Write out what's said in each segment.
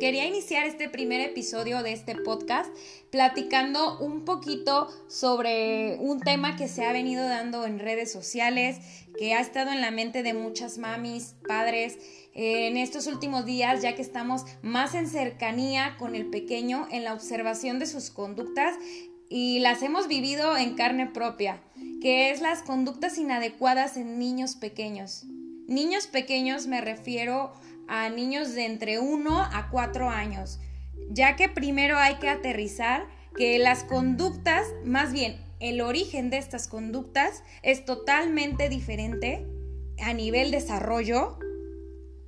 Quería iniciar este primer episodio de este podcast platicando un poquito sobre un tema que se ha venido dando en redes sociales, que ha estado en la mente de muchas mamis, padres, en estos últimos días, ya que estamos más en cercanía con el pequeño en la observación de sus conductas y las hemos vivido en carne propia, que es las conductas inadecuadas en niños pequeños. Niños pequeños me refiero a niños de entre 1 a 4 años, ya que primero hay que aterrizar que las conductas, más bien el origen de estas conductas es totalmente diferente a nivel desarrollo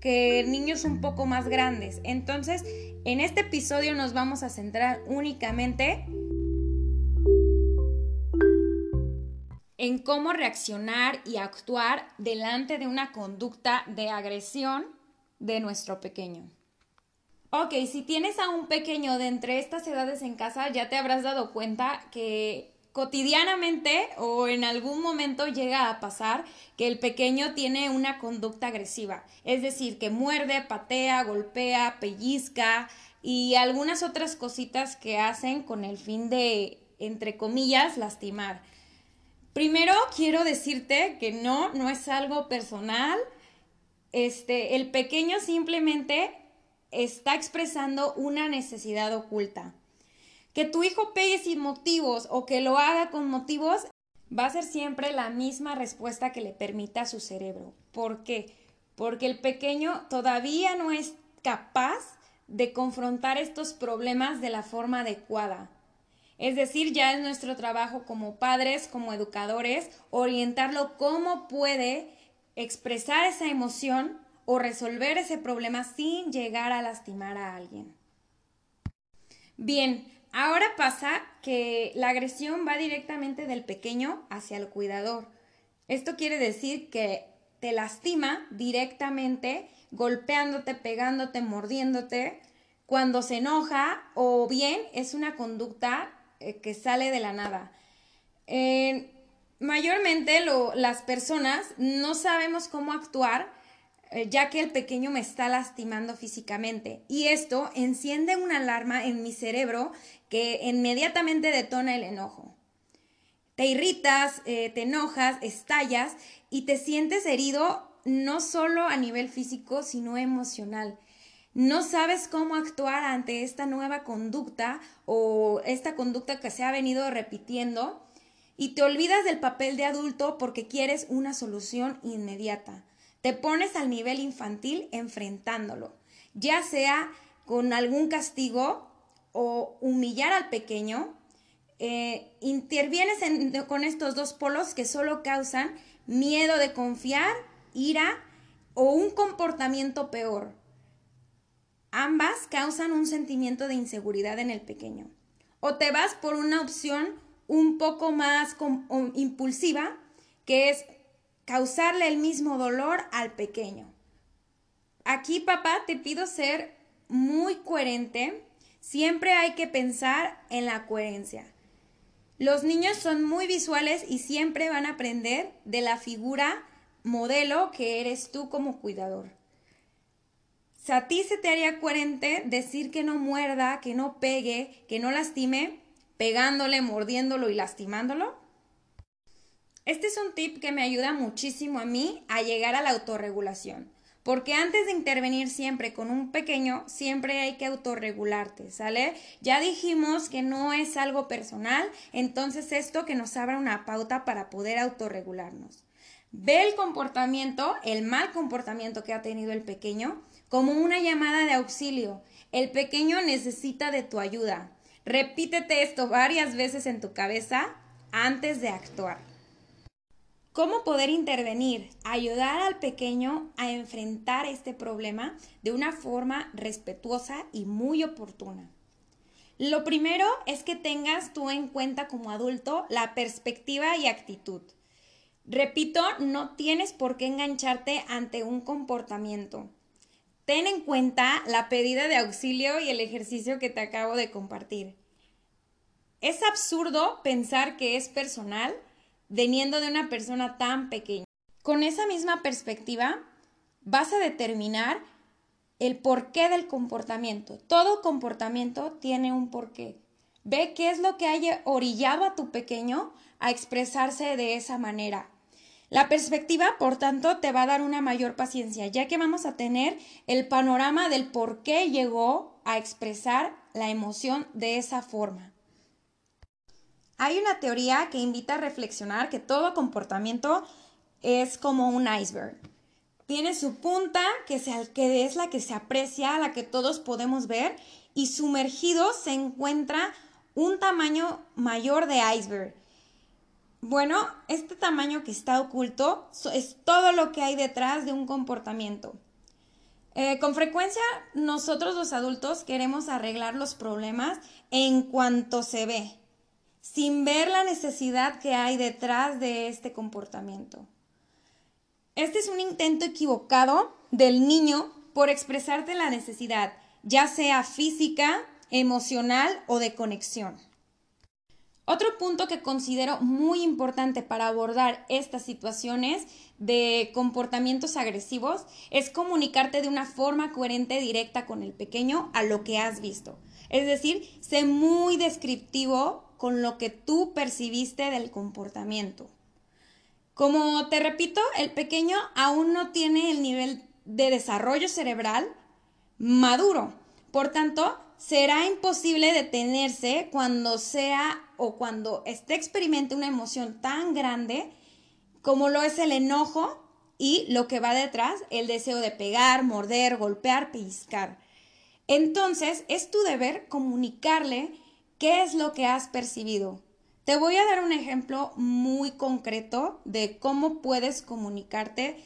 que niños un poco más grandes. Entonces, en este episodio nos vamos a centrar únicamente en cómo reaccionar y actuar delante de una conducta de agresión de nuestro pequeño. Ok, si tienes a un pequeño de entre estas edades en casa, ya te habrás dado cuenta que cotidianamente o en algún momento llega a pasar que el pequeño tiene una conducta agresiva, es decir, que muerde, patea, golpea, pellizca y algunas otras cositas que hacen con el fin de, entre comillas, lastimar. Primero quiero decirte que no, no es algo personal, este, el pequeño simplemente está expresando una necesidad oculta. Que tu hijo pegue sin motivos o que lo haga con motivos va a ser siempre la misma respuesta que le permita a su cerebro. ¿Por qué? Porque el pequeño todavía no es capaz de confrontar estos problemas de la forma adecuada. Es decir, ya es nuestro trabajo como padres, como educadores, orientarlo cómo puede expresar esa emoción o resolver ese problema sin llegar a lastimar a alguien. Bien, ahora pasa que la agresión va directamente del pequeño hacia el cuidador. Esto quiere decir que te lastima directamente golpeándote, pegándote, mordiéndote cuando se enoja o bien es una conducta eh, que sale de la nada. Mayormente las personas no sabemos cómo actuar eh, ya que el pequeño me está lastimando físicamente y esto enciende una alarma en mi cerebro que inmediatamente detona el enojo. Te irritas, eh, te enojas, estallas y te sientes herido no solo a nivel físico, sino emocional. No sabes cómo actuar ante esta nueva conducta o esta conducta que se ha venido repitiendo y te olvidas del papel de adulto porque quieres una solución inmediata. Te pones al nivel infantil enfrentándolo, ya sea con algún castigo o humillar al pequeño. Eh, intervienes con estos dos polos que solo causan miedo de confiar, ira o un comportamiento peor. Ambas causan un sentimiento de inseguridad en el pequeño. O te vas por una opción un poco más impulsiva, que es causarle el mismo dolor al pequeño. Aquí, papá, te pido ser muy coherente. Siempre hay que pensar en la coherencia. Los niños son muy visuales y siempre van a aprender de la figura modelo que eres tú como cuidador. a ti se te haría coherente decir que no muerda, que no pegue, que no lastime, pegándole, mordiéndolo y lastimándolo? Este es un tip que me ayuda muchísimo a mí a llegar a la autorregulación. Porque antes de intervenir siempre con un pequeño, siempre hay que autorregularte, ¿sale? Ya dijimos que no es algo personal, entonces esto que nos abra una pauta para poder autorregularnos. Ve el comportamiento, el mal comportamiento que ha tenido el pequeño, como una llamada de auxilio. El pequeño necesita de tu ayuda. Repítete esto varias veces en tu cabeza antes de actuar. ¿Cómo poder intervenir? Ayudar al pequeño a enfrentar este problema de una forma respetuosa y muy oportuna. Lo primero es que tengas tú en cuenta como adulto la perspectiva y actitud. Repito, no tienes por qué engancharte ante un comportamiento. Ten en cuenta la pedida de auxilio y el ejercicio que te acabo de compartir. Es absurdo pensar que es personal veniendo de una persona tan pequeña. Con esa misma perspectiva, vas a determinar el porqué del comportamiento. Todo comportamiento tiene un porqué. Ve qué es lo que haya orillado a tu pequeño a expresarse de esa manera. La perspectiva, por tanto, te va a dar una mayor paciencia, ya que vamos a tener el panorama del por qué llegó a expresar la emoción de esa forma. Hay una teoría que invita a reflexionar que todo comportamiento es como un iceberg. Tiene su punta, que, que es la que se aprecia, la que todos podemos ver, y sumergido se encuentra un tamaño mayor de iceberg. Bueno, este tamaño que está oculto es todo lo que hay detrás de un comportamiento. Eh, con frecuencia nosotros los adultos queremos arreglar los problemas en cuanto se ve, sin ver la necesidad que hay detrás de este comportamiento. Este es un intento equivocado del niño por expresarte la necesidad, ya sea física, emocional o de conexión. Otro punto que considero muy importante para abordar estas situaciones de comportamientos agresivos es comunicarte de una forma coherente, directa con el pequeño a lo que has visto. Es decir, sé muy descriptivo con lo que tú percibiste del comportamiento. Como te repito, el pequeño aún no tiene el nivel de desarrollo cerebral maduro. Por tanto, será imposible detenerse cuando sea o cuando esté experimente una emoción tan grande como lo es el enojo y lo que va detrás, el deseo de pegar, morder, golpear, pellizcar. Entonces, es tu deber comunicarle qué es lo que has percibido. Te voy a dar un ejemplo muy concreto de cómo puedes comunicarte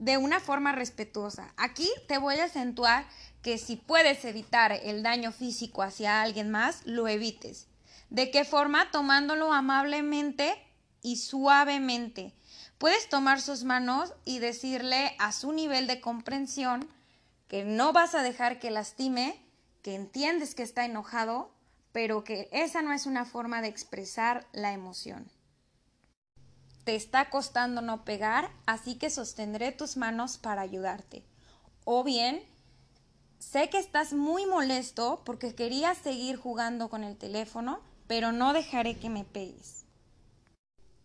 de una forma respetuosa. Aquí te voy a acentuar que si puedes evitar el daño físico hacia alguien más, lo evites. ¿De qué forma? Tomándolo amablemente y suavemente. Puedes tomar sus manos y decirle a su nivel de comprensión que no vas a dejar que lastime, que entiendes que está enojado, pero que esa no es una forma de expresar la emoción. Te está costando no pegar, así que sostendré tus manos para ayudarte. O bien, Sé que estás muy molesto porque querías seguir jugando con el teléfono, pero no dejaré que me pegues.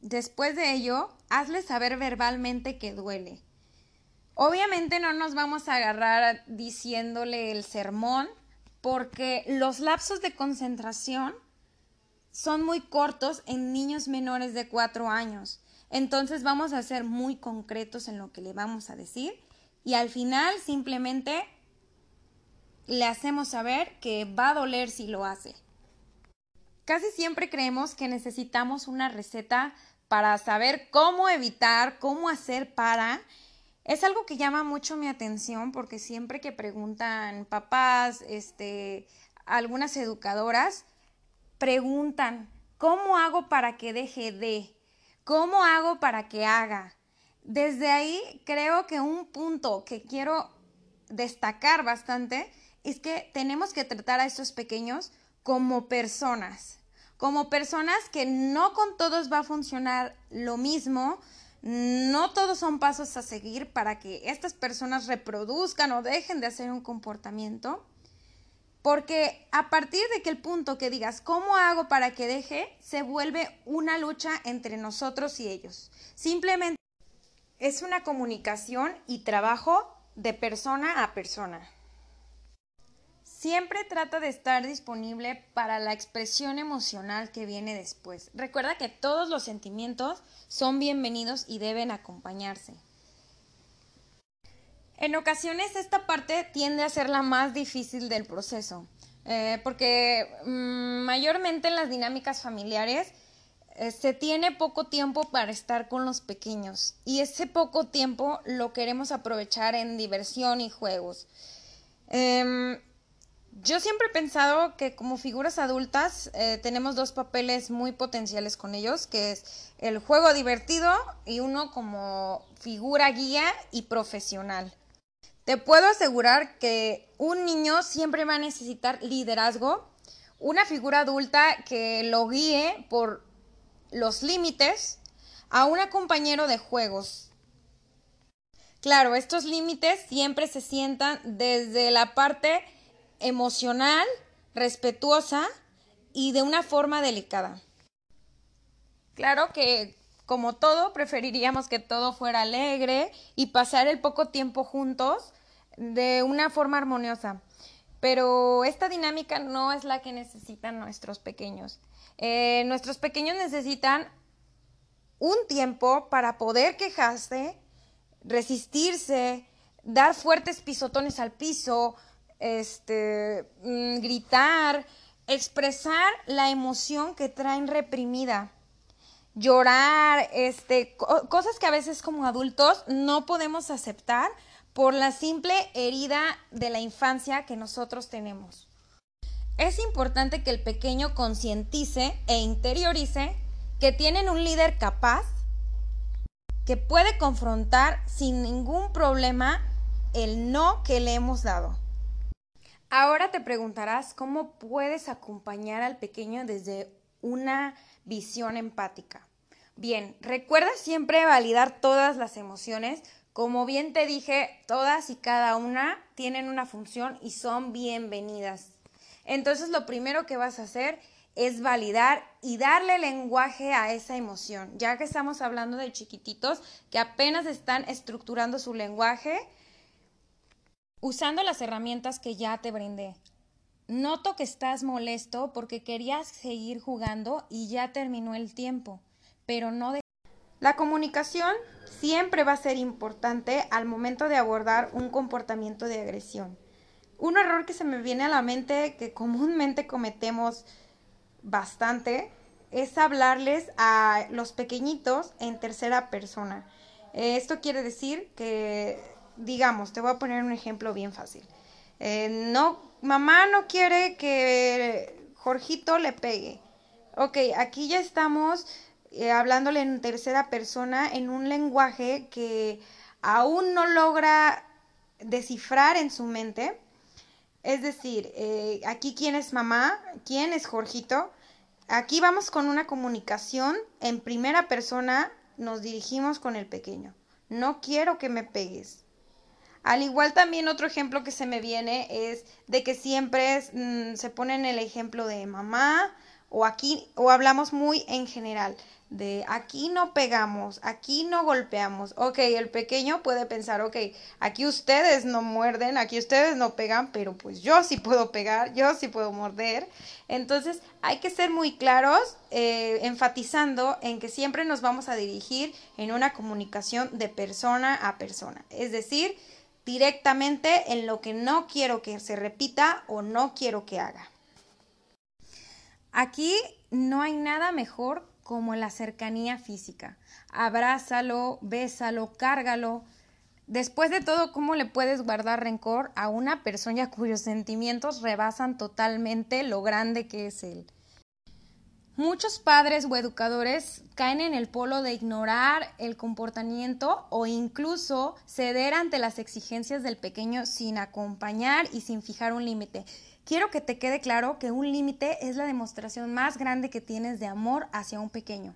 Después de ello, hazle saber verbalmente que duele. Obviamente no nos vamos a agarrar diciéndole el sermón porque los lapsos de concentración son muy cortos en niños menores de cuatro años. Entonces vamos a ser muy concretos en lo que le vamos a decir y al final simplemente le hacemos saber que va a doler si lo hace. Casi siempre creemos que necesitamos una receta para saber cómo evitar, cómo hacer para. Es algo que llama mucho mi atención porque siempre que preguntan papás, este, algunas educadoras, preguntan, ¿cómo hago para que deje de? ¿Cómo hago para que haga? Desde ahí creo que un punto que quiero destacar bastante es que tenemos que tratar a estos pequeños como personas, como personas que no con todos va a funcionar lo mismo, no todos son pasos a seguir para que estas personas reproduzcan o dejen de hacer un comportamiento. Porque a partir de que el punto que digas, ¿cómo hago para que deje? se vuelve una lucha entre nosotros y ellos. Simplemente es una comunicación y trabajo de persona a persona. Siempre trata de estar disponible para la expresión emocional que viene después. Recuerda que todos los sentimientos son bienvenidos y deben acompañarse. En ocasiones esta parte tiende a ser la más difícil del proceso, eh, porque mm, mayormente en las dinámicas familiares eh, se tiene poco tiempo para estar con los pequeños y ese poco tiempo lo queremos aprovechar en diversión y juegos. Em, yo siempre he pensado que como figuras adultas eh, tenemos dos papeles muy potenciales con ellos, que es el juego divertido y uno como figura guía y profesional. Te puedo asegurar que un niño siempre va a necesitar liderazgo, una figura adulta que lo guíe por los límites a un compañero de juegos Claro, estos límites siempre se sientan desde la parte emocional, respetuosa y de una forma delicada. Claro que, como todo, preferiríamos que todo fuera alegre y pasar el poco tiempo juntos de una forma armoniosa. Pero esta dinámica no es la que necesitan nuestros pequeños. Eh, nuestros pequeños necesitan un tiempo para poder quejarse, resistirse, dar fuertes pisotones al piso, este, mm, gritar, expresar la emoción que traen reprimida, llorar, este, cosas que a veces como adultos no podemos aceptar por la simple herida de la infancia que nosotros tenemos. Es importante que el pequeño concientice e interiorice que tienen un líder capaz que puede confrontar sin ningún problema el no que le hemos dado. Ahora te preguntarás cómo puedes acompañar al pequeño desde una visión empática. Bien, recuerda siempre validar todas las emociones. Como bien te dije, todas y cada una tienen una función y son bienvenidas. Entonces lo primero que vas a hacer es validar y darle lenguaje a esa emoción, ya que estamos hablando de chiquititos que apenas están estructurando su lenguaje usando las herramientas que ya te brindé. Noto que estás molesto porque querías seguir jugando y ya terminó el tiempo, pero no de... La comunicación siempre va a ser importante al momento de abordar un comportamiento de agresión. Un error que se me viene a la mente que comúnmente cometemos bastante es hablarles a los pequeñitos en tercera persona. Esto quiere decir que digamos, te voy a poner un ejemplo bien fácil. Eh, no, mamá no quiere que Jorgito le pegue. Ok, aquí ya estamos eh, hablándole en tercera persona en un lenguaje que aún no logra descifrar en su mente. Es decir, eh, aquí quién es mamá, quién es Jorgito. Aquí vamos con una comunicación en primera persona, nos dirigimos con el pequeño. No quiero que me pegues. Al igual también otro ejemplo que se me viene es de que siempre mm, se pone en el ejemplo de mamá o aquí o hablamos muy en general de aquí no pegamos, aquí no golpeamos. Ok, el pequeño puede pensar, ok, aquí ustedes no muerden, aquí ustedes no pegan, pero pues yo sí puedo pegar, yo sí puedo morder. Entonces hay que ser muy claros, eh, enfatizando en que siempre nos vamos a dirigir en una comunicación de persona a persona. Es decir, directamente en lo que no quiero que se repita o no quiero que haga. Aquí no hay nada mejor como la cercanía física. Abrázalo, bésalo, cárgalo. Después de todo, ¿cómo le puedes guardar rencor a una persona cuyos sentimientos rebasan totalmente lo grande que es él? Muchos padres o educadores caen en el polo de ignorar el comportamiento o incluso ceder ante las exigencias del pequeño sin acompañar y sin fijar un límite. Quiero que te quede claro que un límite es la demostración más grande que tienes de amor hacia un pequeño.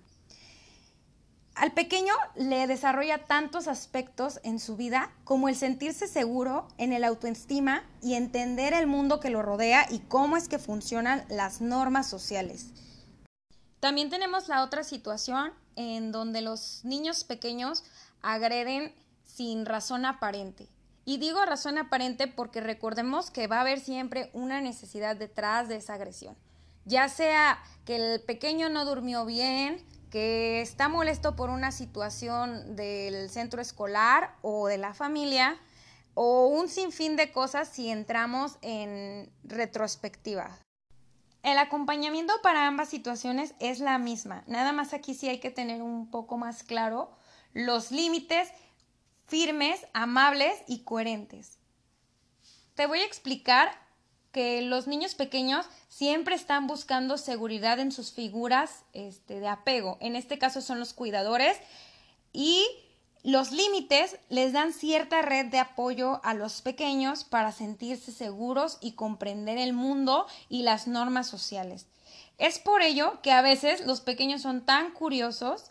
Al pequeño le desarrolla tantos aspectos en su vida como el sentirse seguro en el autoestima y entender el mundo que lo rodea y cómo es que funcionan las normas sociales. También tenemos la otra situación en donde los niños pequeños agreden sin razón aparente. Y digo razón aparente porque recordemos que va a haber siempre una necesidad detrás de esa agresión. Ya sea que el pequeño no durmió bien, que está molesto por una situación del centro escolar o de la familia, o un sinfín de cosas si entramos en retrospectiva. El acompañamiento para ambas situaciones es la misma, nada más aquí sí hay que tener un poco más claro los límites firmes, amables y coherentes. Te voy a explicar que los niños pequeños siempre están buscando seguridad en sus figuras este, de apego. En este caso son los cuidadores y los límites les dan cierta red de apoyo a los pequeños para sentirse seguros y comprender el mundo y las normas sociales. Es por ello que a veces los pequeños son tan curiosos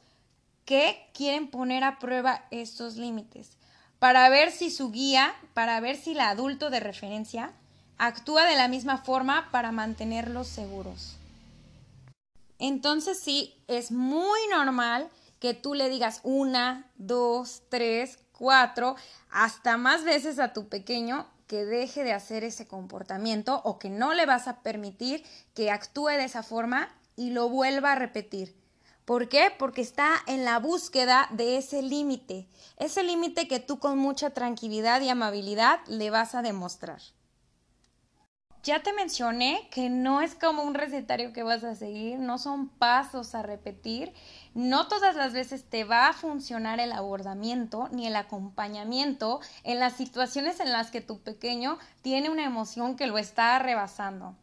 que quieren poner a prueba estos límites. para ver si su guía, para ver si el adulto de referencia actúa de la misma forma para mantenerlos seguros. Entonces sí, es muy normal que tú le digas una, dos, tres, cuatro, hasta más veces a tu pequeño que deje de hacer ese comportamiento o que no le vas a permitir que actúe de esa forma y lo vuelva a repetir. ¿Por qué? Porque está en la búsqueda de ese límite, ese límite que tú con mucha tranquilidad y amabilidad le vas a demostrar. Ya te mencioné que no es como un recetario que vas a seguir, no son pasos a repetir, no todas las veces te va a funcionar el abordamiento ni el acompañamiento en las situaciones en las que tu pequeño tiene una emoción que lo está rebasando.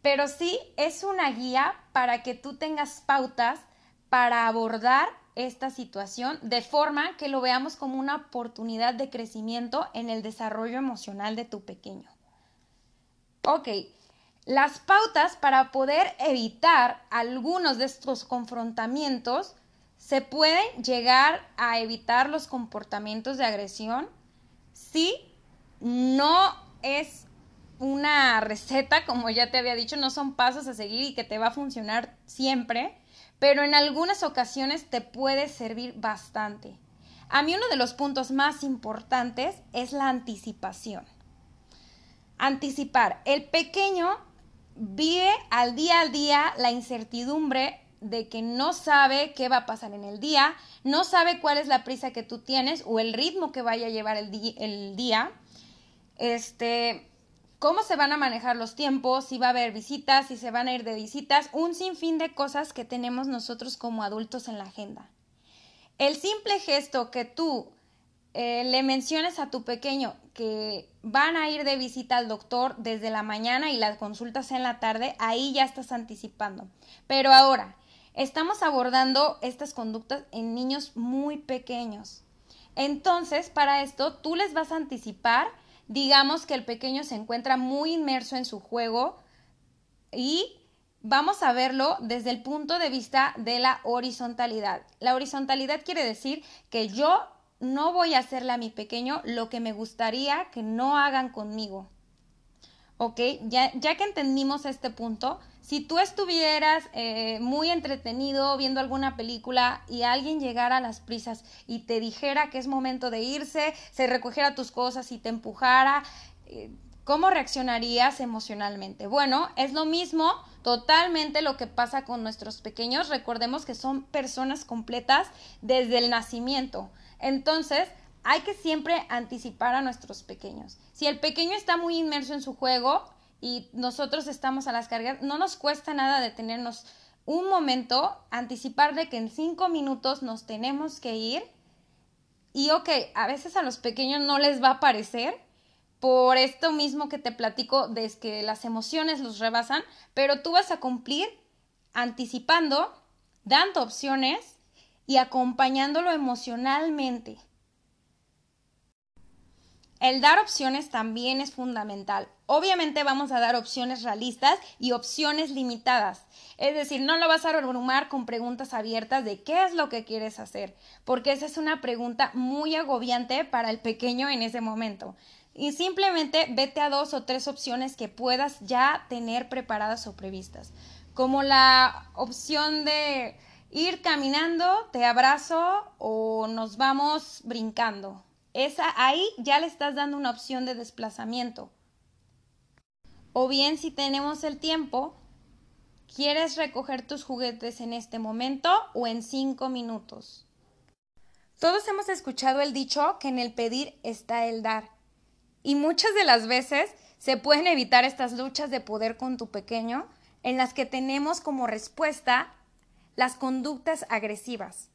Pero sí es una guía para que tú tengas pautas para abordar esta situación de forma que lo veamos como una oportunidad de crecimiento en el desarrollo emocional de tu pequeño. Ok, las pautas para poder evitar algunos de estos confrontamientos se pueden llegar a evitar los comportamientos de agresión si no es una receta, como ya te había dicho, no son pasos a seguir y que te va a funcionar siempre, pero en algunas ocasiones te puede servir bastante. A mí uno de los puntos más importantes es la anticipación. Anticipar. El pequeño vive al día al día la incertidumbre de que no sabe qué va a pasar en el día, no sabe cuál es la prisa que tú tienes o el ritmo que vaya a llevar el, día, este, cómo se van a manejar los tiempos, si va a haber visitas, si se van a ir de visitas, un sinfín de cosas que tenemos nosotros como adultos en la agenda. El simple gesto que tú eh, le menciones a tu pequeño que van a ir de visita al doctor desde la mañana y las consultas en la tarde, ahí ya estás anticipando. Pero ahora, estamos abordando estas conductas en niños muy pequeños. Entonces, para esto, tú les vas a anticipar, digamos que el pequeño se encuentra muy inmerso en su juego y vamos a verlo desde el punto de vista de la horizontalidad. La horizontalidad quiere decir que yo no voy a hacerle a mi pequeño lo que me gustaría que no hagan conmigo. ¿Ok? Ya, ya que entendimos este punto, si tú estuvieras eh, muy entretenido viendo alguna película y alguien llegara a las prisas y te dijera que es momento de irse, se recogiera tus cosas y te empujara, eh, ¿cómo reaccionarías emocionalmente? Bueno, es lo mismo totalmente lo que pasa con nuestros pequeños. Recordemos que son personas completas desde el nacimiento. Entonces, hay que siempre anticipar a nuestros pequeños. Si el pequeño está muy inmerso en su juego y nosotros estamos a las cargas, no nos cuesta nada detenernos un momento, anticipar de que en cinco minutos nos tenemos que ir. Y ok, a veces a los pequeños no les va a parecer por esto mismo que te platico de que las emociones los rebasan, pero tú vas a cumplir anticipando, dando opciones y acompañándolo emocionalmente. El dar opciones también es fundamental. Obviamente vamos a dar opciones realistas y opciones limitadas. Es decir, no lo vas a abrumar con preguntas abiertas de qué es lo que quieres hacer, porque esa es una pregunta muy agobiante para el pequeño en ese momento. Y simplemente vete a dos o tres opciones que puedas ya tener preparadas o previstas, como la opción de ir caminando, te abrazo o nos vamos brincando. Esa ahí ya le estás dando una opción de desplazamiento. O bien si tenemos el tiempo, ¿quieres recoger tus juguetes en este momento o en cinco minutos? Todos hemos escuchado el dicho que en el pedir está el dar. Y muchas de las veces se pueden evitar estas luchas de poder con tu pequeño en las que tenemos como respuesta las conductas agresivas.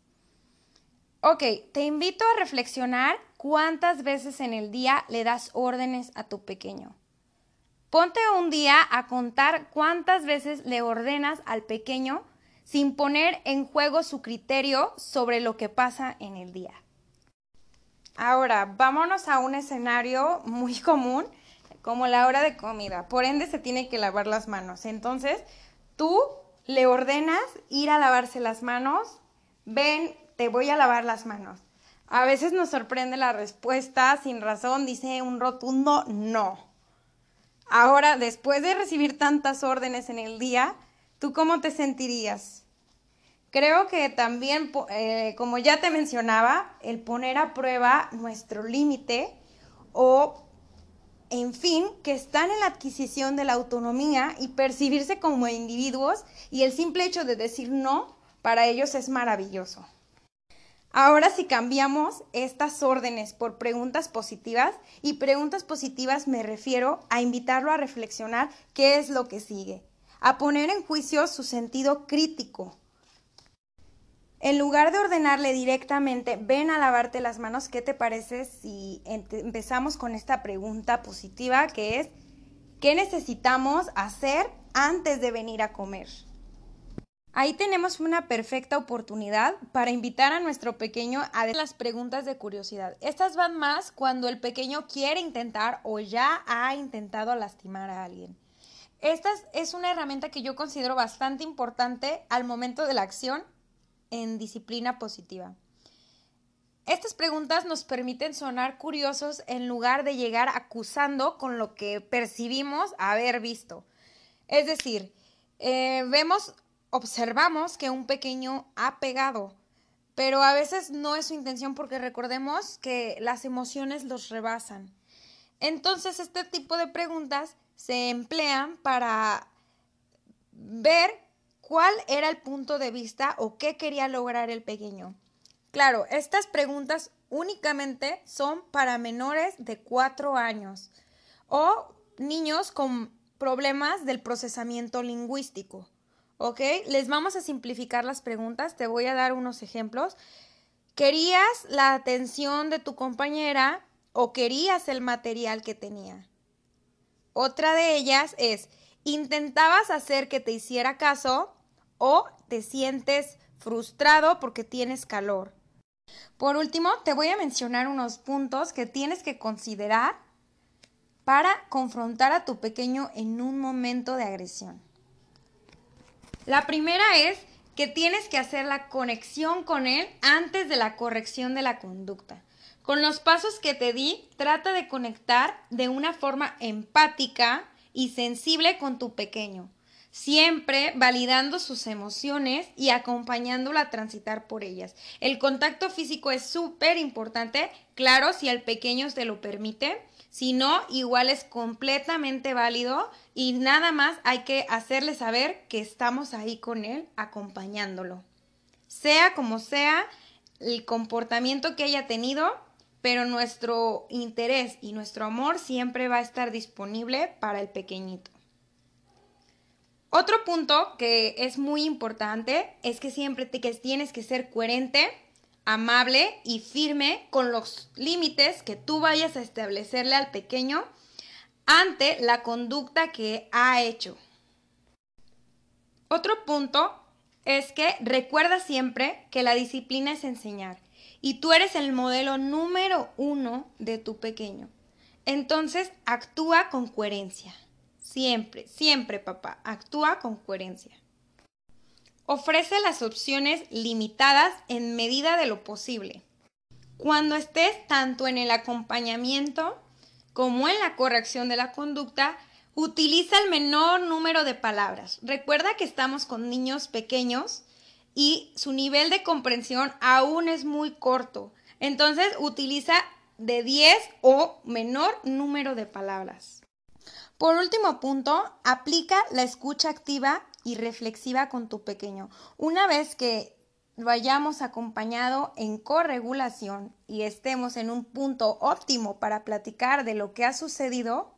Ok, te invito a reflexionar cuántas veces en el día le das órdenes a tu pequeño. Ponte un día a contar cuántas veces le ordenas al pequeño sin poner en juego su criterio sobre lo que pasa en el día. Ahora, vámonos a un escenario muy común, como la hora de comida. Por ende, se tiene que lavar las manos. Entonces, tú le ordenas ir a lavarse las manos, ven, te voy a lavar las manos. A veces nos sorprende la respuesta sin razón, dice un rotundo no. Ahora, después de recibir tantas órdenes en el día, ¿tú cómo te sentirías? Creo que también, eh, como ya te mencionaba, el poner a prueba nuestro límite o, en fin, que están en la adquisición de la autonomía y percibirse como individuos y el simple hecho de decir no, para ellos es maravilloso. Ahora si cambiamos estas órdenes por preguntas positivas, y preguntas positivas me refiero a invitarlo a reflexionar qué es lo que sigue, a poner en juicio su sentido crítico. En lugar de ordenarle directamente, ven a lavarte las manos, ¿qué te parece si empezamos con esta pregunta positiva que es, ¿qué necesitamos hacer antes de venir a comer? Ahí tenemos una perfecta oportunidad para invitar a nuestro pequeño a las preguntas de curiosidad. Estas van más cuando el pequeño quiere intentar o ya ha intentado lastimar a alguien. Esta es una herramienta que yo considero bastante importante al momento de la acción en disciplina positiva. Estas preguntas nos permiten sonar curiosos en lugar de llegar acusando con lo que percibimos haber visto. Es decir, eh, vemos observamos que un pequeño ha pegado, pero a veces no es su intención porque recordemos que las emociones los rebasan. Entonces, este tipo de preguntas se emplean para ver cuál era el punto de vista o qué quería lograr el pequeño. Claro, estas preguntas únicamente son para menores de 4 años o niños con problemas del procesamiento lingüístico. ¿ok? Les vamos a simplificar las preguntas, te voy a dar unos ejemplos. ¿Querías la atención de tu compañera o querías el material que tenía? Otra de ellas es, ¿intentabas hacer que te hiciera caso o te sientes frustrado porque tienes calor? Por último, te voy a mencionar unos puntos que tienes que considerar para confrontar a tu pequeño en un momento de agresión. La primera es que tienes que hacer la conexión con él antes de la corrección de la conducta. Con los pasos que te di, trata de conectar de una forma empática y sensible con tu pequeño, siempre validando sus emociones y acompañándolo a transitar por ellas. El contacto físico es súper importante, claro, si el pequeño te lo permite, si no, igual es completamente válido y nada más hay que hacerle saber que estamos ahí con él acompañándolo. Sea como sea el comportamiento que haya tenido, pero nuestro interés y nuestro amor siempre va a estar disponible para el pequeñito. Otro punto que es muy importante es que siempre te, tienes que ser coherente amable y firme con los límites que tú vayas a establecerle al pequeño ante la conducta que ha hecho. Otro punto es que recuerda siempre que la disciplina es enseñar y tú eres el modelo número uno de tu pequeño. Entonces actúa con coherencia. Siempre, siempre papá, actúa con coherencia. Ofrece las opciones limitadas en medida de lo posible. Cuando estés tanto en el acompañamiento como en la corrección de la conducta, utiliza el menor número de palabras. Recuerda que estamos con niños pequeños y su nivel de comprensión aún es muy corto. Entonces utiliza de 10 o menor número de palabras. Por último punto, aplica la escucha activa y reflexiva con tu pequeño. Una vez que lo hayamos acompañado en corregulación y estemos en un punto óptimo para platicar de lo que ha sucedido,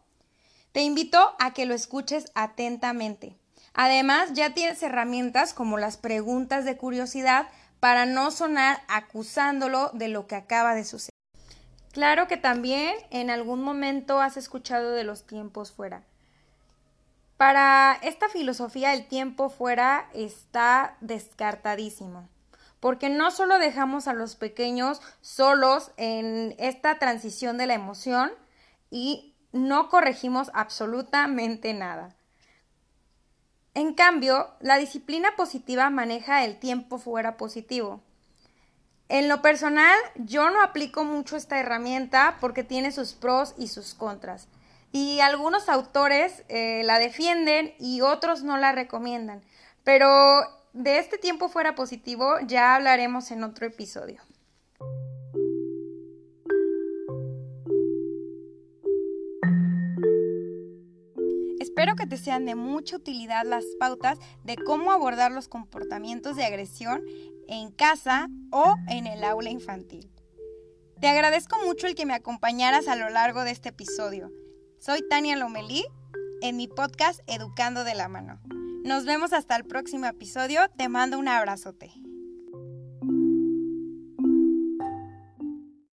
te invito a que lo escuches atentamente. Además, ya tienes herramientas como las preguntas de curiosidad para no sonar acusándolo de lo que acaba de suceder. Claro que también en algún momento has escuchado de los tiempos fuera. Para esta filosofía el tiempo fuera está descartadísimo, porque no solo dejamos a los pequeños solos en esta transición de la emoción y no corregimos absolutamente nada. En cambio, la disciplina positiva maneja el tiempo fuera positivo. En lo personal, yo no aplico mucho esta herramienta porque tiene sus pros y sus contras. Y algunos autores eh, la defienden y otros no la recomiendan. Pero de este tiempo fuera positivo ya hablaremos en otro episodio. Espero que te sean de mucha utilidad las pautas de cómo abordar los comportamientos de agresión en casa o en el aula infantil. Te agradezco mucho el que me acompañaras a lo largo de este episodio. Soy Tania Lomelí en mi podcast Educando de la Mano. Nos vemos hasta el próximo episodio. Te mando un abrazote.